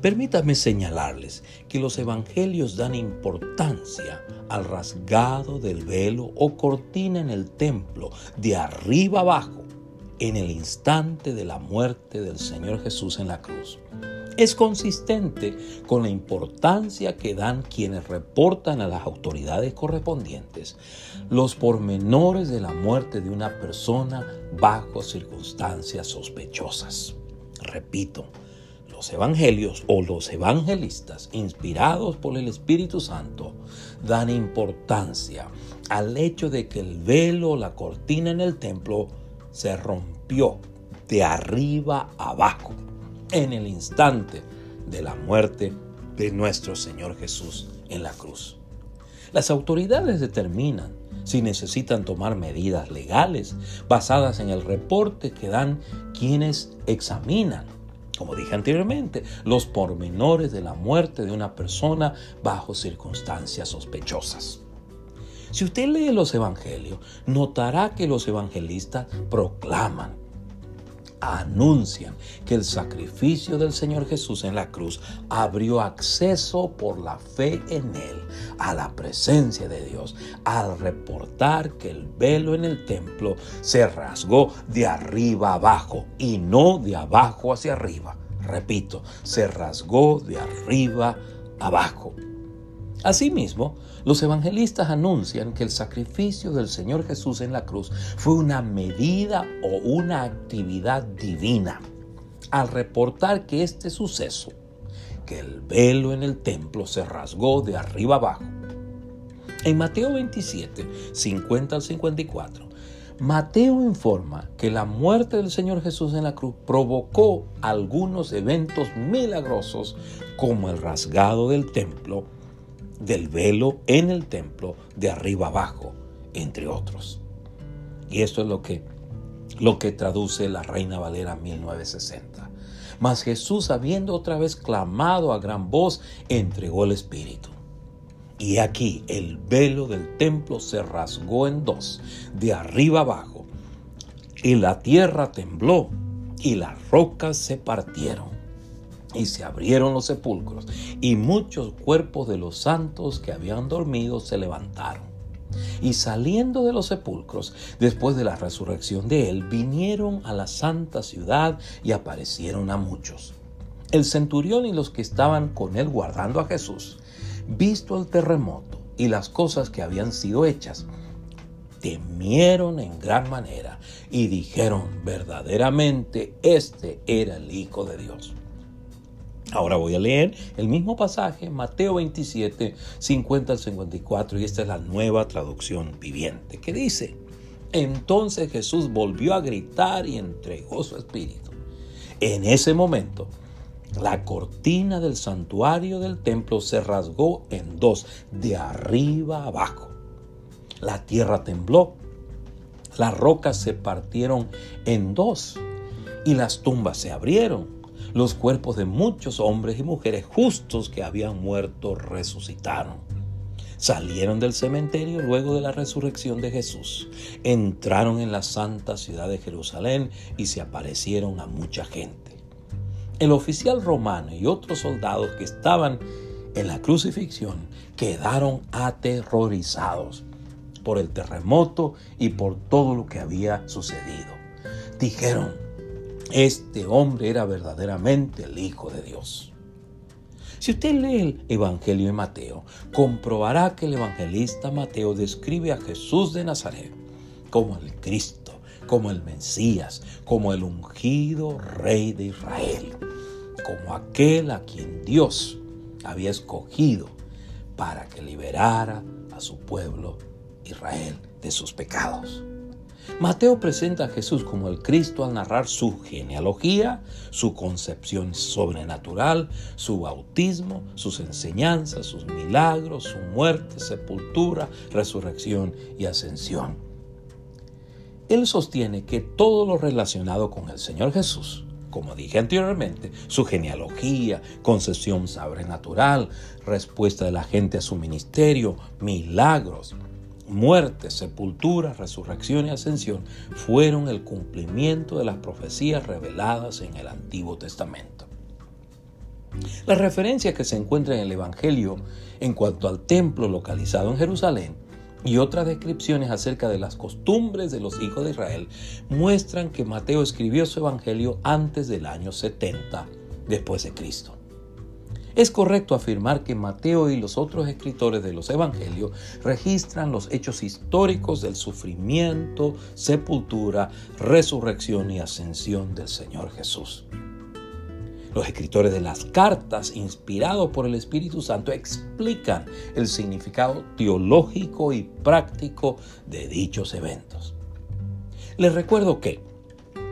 Permítanme señalarles que los evangelios dan importancia al rasgado del velo o cortina en el templo de arriba abajo en el instante de la muerte del Señor Jesús en la cruz. Es consistente con la importancia que dan quienes reportan a las autoridades correspondientes los pormenores de la muerte de una persona bajo circunstancias sospechosas. Repito, los evangelios o los evangelistas inspirados por el Espíritu Santo dan importancia al hecho de que el velo la cortina en el templo se rompió de arriba abajo en el instante de la muerte de nuestro Señor Jesús en la cruz. Las autoridades determinan si necesitan tomar medidas legales basadas en el reporte que dan quienes examinan como dije anteriormente, los pormenores de la muerte de una persona bajo circunstancias sospechosas. Si usted lee los evangelios, notará que los evangelistas proclaman anuncian que el sacrificio del Señor Jesús en la cruz abrió acceso por la fe en Él a la presencia de Dios, al reportar que el velo en el templo se rasgó de arriba abajo y no de abajo hacia arriba. Repito, se rasgó de arriba abajo. Asimismo, los evangelistas anuncian que el sacrificio del Señor Jesús en la cruz fue una medida o una actividad divina. Al reportar que este suceso, que el velo en el templo se rasgó de arriba abajo. En Mateo 27, 50 al 54, Mateo informa que la muerte del Señor Jesús en la cruz provocó algunos eventos milagrosos como el rasgado del templo, del velo en el templo de arriba abajo, entre otros. Y esto es lo que, lo que traduce la Reina Valera 1960. Mas Jesús, habiendo otra vez clamado a gran voz, entregó el Espíritu. Y aquí el velo del templo se rasgó en dos, de arriba abajo, y la tierra tembló, y las rocas se partieron y se abrieron los sepulcros, y muchos cuerpos de los santos que habían dormido se levantaron. Y saliendo de los sepulcros, después de la resurrección de él, vinieron a la santa ciudad y aparecieron a muchos. El centurión y los que estaban con él guardando a Jesús, visto el terremoto y las cosas que habían sido hechas, temieron en gran manera y dijeron verdaderamente, este era el Hijo de Dios. Ahora voy a leer el mismo pasaje, Mateo 27, 50 al 54, y esta es la nueva traducción viviente, que dice, entonces Jesús volvió a gritar y entregó su espíritu. En ese momento, la cortina del santuario del templo se rasgó en dos, de arriba abajo. La tierra tembló, las rocas se partieron en dos y las tumbas se abrieron los cuerpos de muchos hombres y mujeres justos que habían muerto resucitaron. Salieron del cementerio luego de la resurrección de Jesús, entraron en la santa ciudad de Jerusalén y se aparecieron a mucha gente. El oficial romano y otros soldados que estaban en la crucifixión quedaron aterrorizados por el terremoto y por todo lo que había sucedido. Dijeron, este hombre era verdaderamente el Hijo de Dios. Si usted lee el Evangelio de Mateo, comprobará que el evangelista Mateo describe a Jesús de Nazaret como el Cristo, como el Mesías, como el ungido Rey de Israel, como aquel a quien Dios había escogido para que liberara a su pueblo Israel de sus pecados. Mateo presenta a Jesús como el Cristo al narrar su genealogía, su concepción sobrenatural, su bautismo, sus enseñanzas, sus milagros, su muerte, sepultura, resurrección y ascensión. Él sostiene que todo lo relacionado con el Señor Jesús, como dije anteriormente, su genealogía, concepción sobrenatural, respuesta de la gente a su ministerio, milagros, muerte, sepultura, resurrección y ascensión fueron el cumplimiento de las profecías reveladas en el Antiguo Testamento. La referencia que se encuentra en el Evangelio en cuanto al templo localizado en Jerusalén y otras descripciones acerca de las costumbres de los hijos de Israel muestran que Mateo escribió su Evangelio antes del año 70 después de Cristo. Es correcto afirmar que Mateo y los otros escritores de los Evangelios registran los hechos históricos del sufrimiento, sepultura, resurrección y ascensión del Señor Jesús. Los escritores de las cartas, inspirados por el Espíritu Santo, explican el significado teológico y práctico de dichos eventos. Les recuerdo que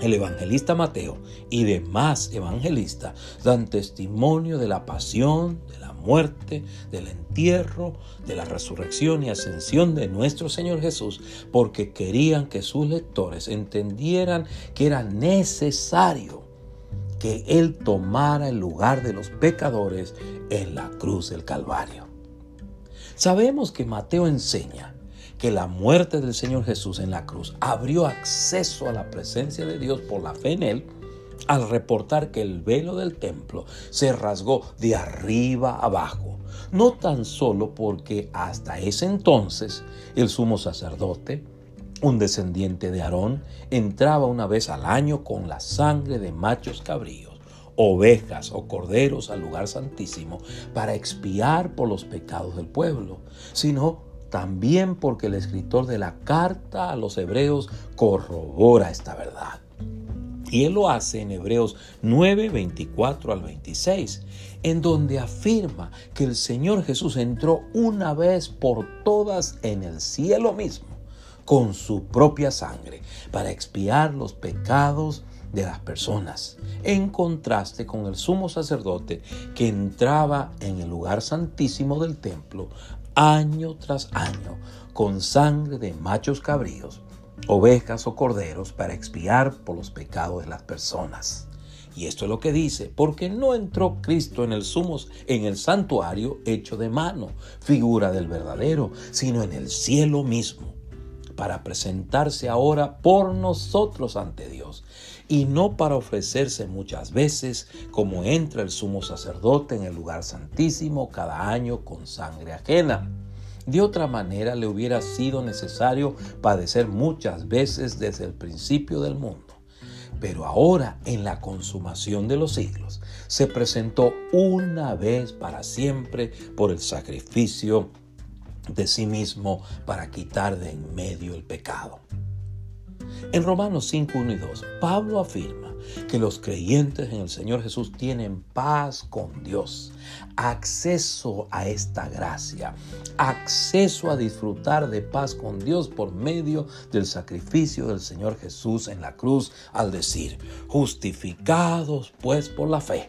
el evangelista Mateo y demás evangelistas dan testimonio de la pasión, de la muerte, del entierro, de la resurrección y ascensión de nuestro Señor Jesús, porque querían que sus lectores entendieran que era necesario que Él tomara el lugar de los pecadores en la cruz del Calvario. Sabemos que Mateo enseña que la muerte del Señor Jesús en la cruz abrió acceso a la presencia de Dios por la fe en Él al reportar que el velo del templo se rasgó de arriba abajo, no tan solo porque hasta ese entonces el sumo sacerdote, un descendiente de Aarón entraba una vez al año con la sangre de machos cabríos, ovejas o corderos al lugar santísimo para expiar por los pecados del pueblo, sino también porque el escritor de la carta a los hebreos corrobora esta verdad. Y él lo hace en Hebreos 9, 24 al 26, en donde afirma que el Señor Jesús entró una vez por todas en el cielo mismo con su propia sangre para expiar los pecados de las personas, en contraste con el sumo sacerdote que entraba en el lugar santísimo del templo año tras año con sangre de machos cabríos, ovejas o corderos para expiar por los pecados de las personas. Y esto es lo que dice, porque no entró Cristo en el sumos, en el santuario hecho de mano, figura del verdadero, sino en el cielo mismo para presentarse ahora por nosotros ante Dios y no para ofrecerse muchas veces como entra el sumo sacerdote en el lugar santísimo cada año con sangre ajena. De otra manera le hubiera sido necesario padecer muchas veces desde el principio del mundo. Pero ahora, en la consumación de los siglos, se presentó una vez para siempre por el sacrificio de sí mismo para quitar de en medio el pecado. En Romanos 5, 1 y 2, Pablo afirma que los creyentes en el Señor Jesús tienen paz con Dios, acceso a esta gracia, acceso a disfrutar de paz con Dios por medio del sacrificio del Señor Jesús en la cruz al decir, justificados pues por la fe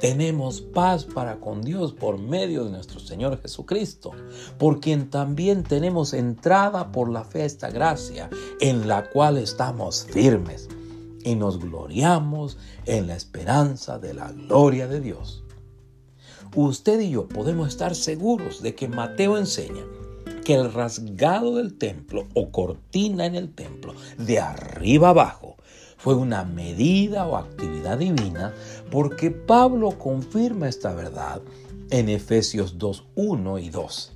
tenemos paz para con Dios por medio de nuestro Señor Jesucristo, por quien también tenemos entrada por la fe a esta gracia, en la cual estamos firmes y nos gloriamos en la esperanza de la gloria de Dios. Usted y yo podemos estar seguros de que Mateo enseña que el rasgado del templo o cortina en el templo, de arriba abajo, fue una medida o actividad divina porque Pablo confirma esta verdad en Efesios 2, 1 y 2,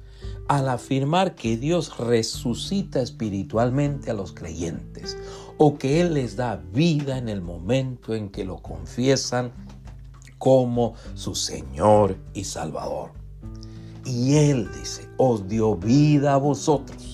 al afirmar que Dios resucita espiritualmente a los creyentes o que Él les da vida en el momento en que lo confiesan como su Señor y Salvador. Y Él dice, os dio vida a vosotros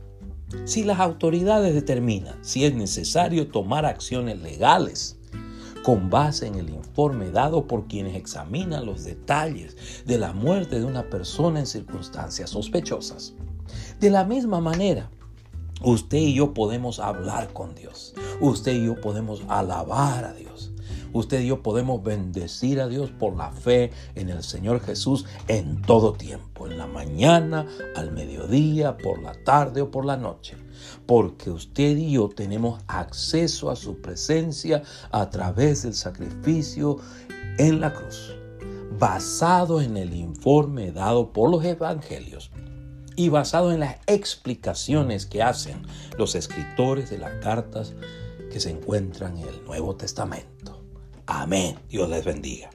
si las autoridades determinan si es necesario tomar acciones legales con base en el informe dado por quienes examinan los detalles de la muerte de una persona en circunstancias sospechosas. De la misma manera, usted y yo podemos hablar con Dios. Usted y yo podemos alabar a Dios. Usted y yo podemos bendecir a Dios por la fe en el Señor Jesús en todo tiempo, en la mañana, al mediodía, por la tarde o por la noche. Porque usted y yo tenemos acceso a su presencia a través del sacrificio en la cruz, basado en el informe dado por los evangelios y basado en las explicaciones que hacen los escritores de las cartas que se encuentran en el Nuevo Testamento. Amén. Dios les bendiga.